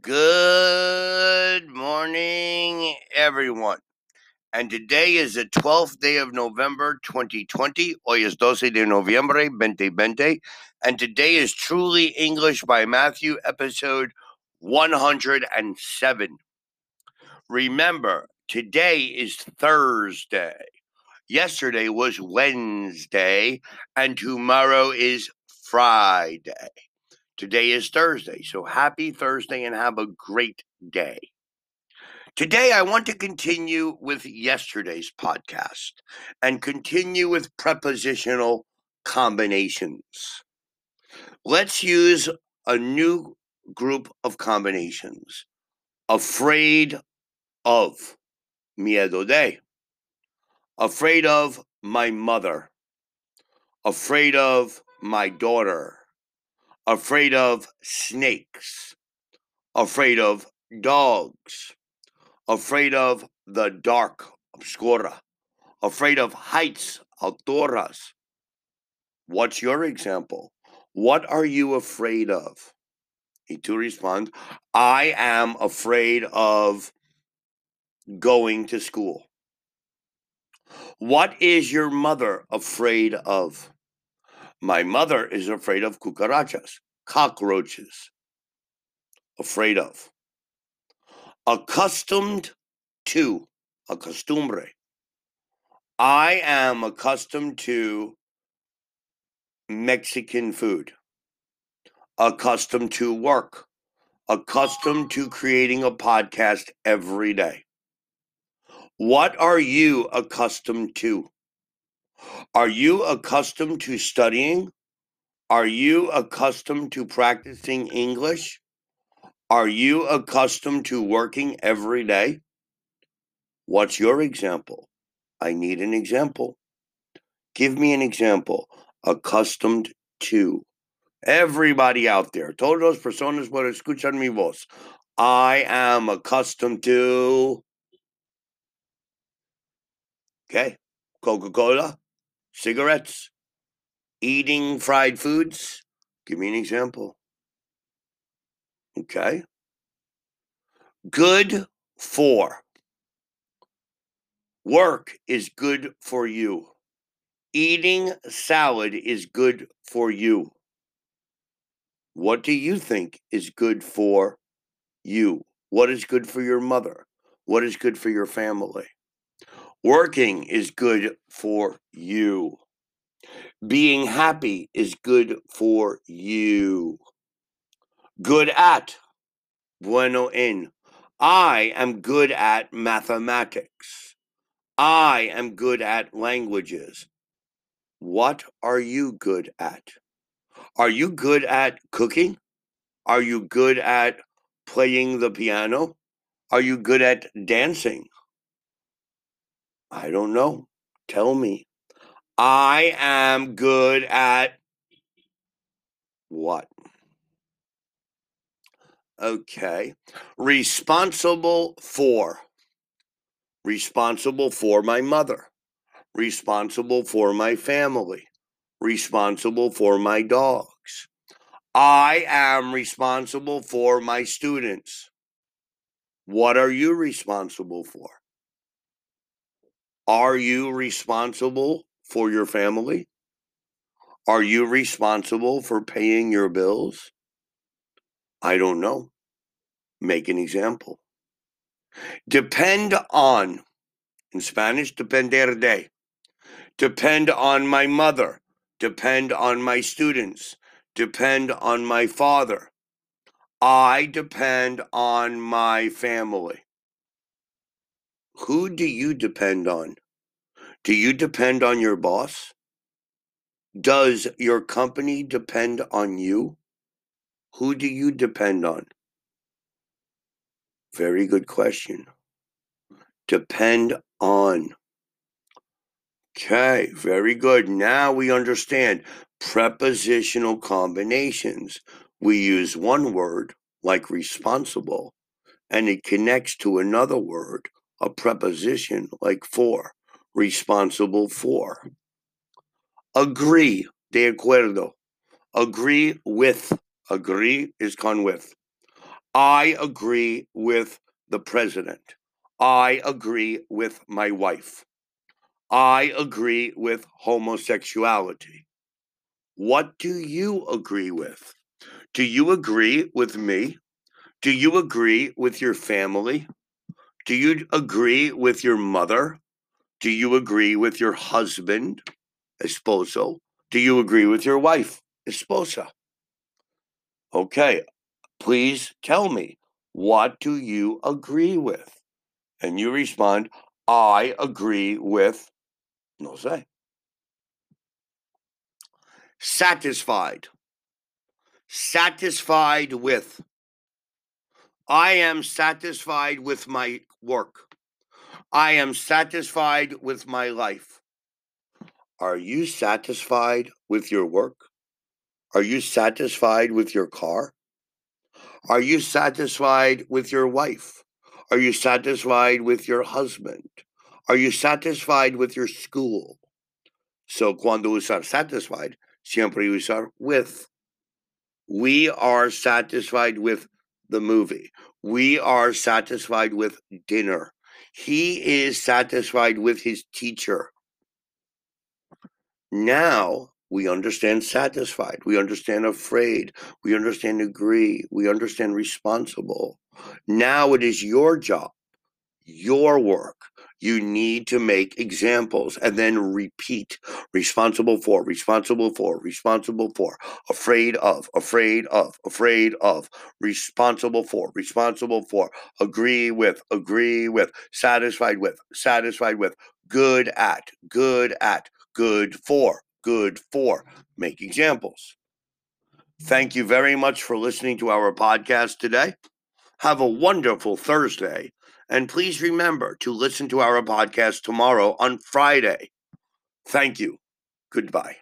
Good morning, everyone. And today is the 12th day of November 2020. Hoy es 12 de noviembre 2020. And today is Truly English by Matthew, episode 107. Remember, today is Thursday. Yesterday was Wednesday. And tomorrow is Friday. Today is Thursday, so happy Thursday and have a great day. Today, I want to continue with yesterday's podcast and continue with prepositional combinations. Let's use a new group of combinations. Afraid of, miedo de. Afraid of my mother. Afraid of my daughter afraid of snakes, afraid of dogs, afraid of the dark, obscura, afraid of heights, alturas. What's your example? What are you afraid of? Y tú respond, I am afraid of going to school. What is your mother afraid of? My mother is afraid of cucarachas, cockroaches. Afraid of. Accustomed to, acostumbre. I am accustomed to Mexican food, accustomed to work, accustomed to creating a podcast every day. What are you accustomed to? Are you accustomed to studying? Are you accustomed to practicing English? Are you accustomed to working every day? What's your example? I need an example. Give me an example. Accustomed to. Everybody out there, todas personas por escuchar mi voz. I am accustomed to. Okay. Coca Cola, cigarettes, eating fried foods. Give me an example. Okay. Good for. Work is good for you. Eating salad is good for you. What do you think is good for you? What is good for your mother? What is good for your family? Working is good for you. Being happy is good for you. Good at. Bueno en. I am good at mathematics. I am good at languages. What are you good at? Are you good at cooking? Are you good at playing the piano? Are you good at dancing? I don't know. Tell me. I am good at what? Okay. Responsible for. Responsible for my mother. Responsible for my family. Responsible for my dogs. I am responsible for my students. What are you responsible for? Are you responsible for your family? Are you responsible for paying your bills? I don't know. Make an example. Depend on, in Spanish, depender de. Depend on my mother. Depend on my students. Depend on my father. I depend on my family. Who do you depend on? Do you depend on your boss? Does your company depend on you? Who do you depend on? Very good question. Depend on. Okay, very good. Now we understand prepositional combinations. We use one word, like responsible, and it connects to another word, a preposition, like for responsible for. Agree, de acuerdo. Agree with. Agree is con with. I agree with the president. I agree with my wife. I agree with homosexuality. What do you agree with? Do you agree with me? Do you agree with your family? Do you agree with your mother? Do you agree with your husband, esposo? Do you agree with your wife, esposa? Okay, please tell me, what do you agree with? And you respond, I agree with, no sé. Satisfied. Satisfied with. I am satisfied with my work. I am satisfied with my life. Are you satisfied with your work? Are you satisfied with your car? Are you satisfied with your wife? Are you satisfied with your husband? Are you satisfied with your school? So, cuando usar satisfied, siempre usar with. We are satisfied with the movie. We are satisfied with dinner. He is satisfied with his teacher. Now we understand satisfied. We understand afraid. We understand agree. We understand responsible. Now it is your job, your work. You need to make examples and then repeat responsible for, responsible for, responsible for, afraid of, afraid of, afraid of, responsible for, responsible for, agree with, agree with, satisfied with, satisfied with, good at, good at, good for, good for. Make examples. Thank you very much for listening to our podcast today. Have a wonderful Thursday. And please remember to listen to our podcast tomorrow on Friday. Thank you. Goodbye.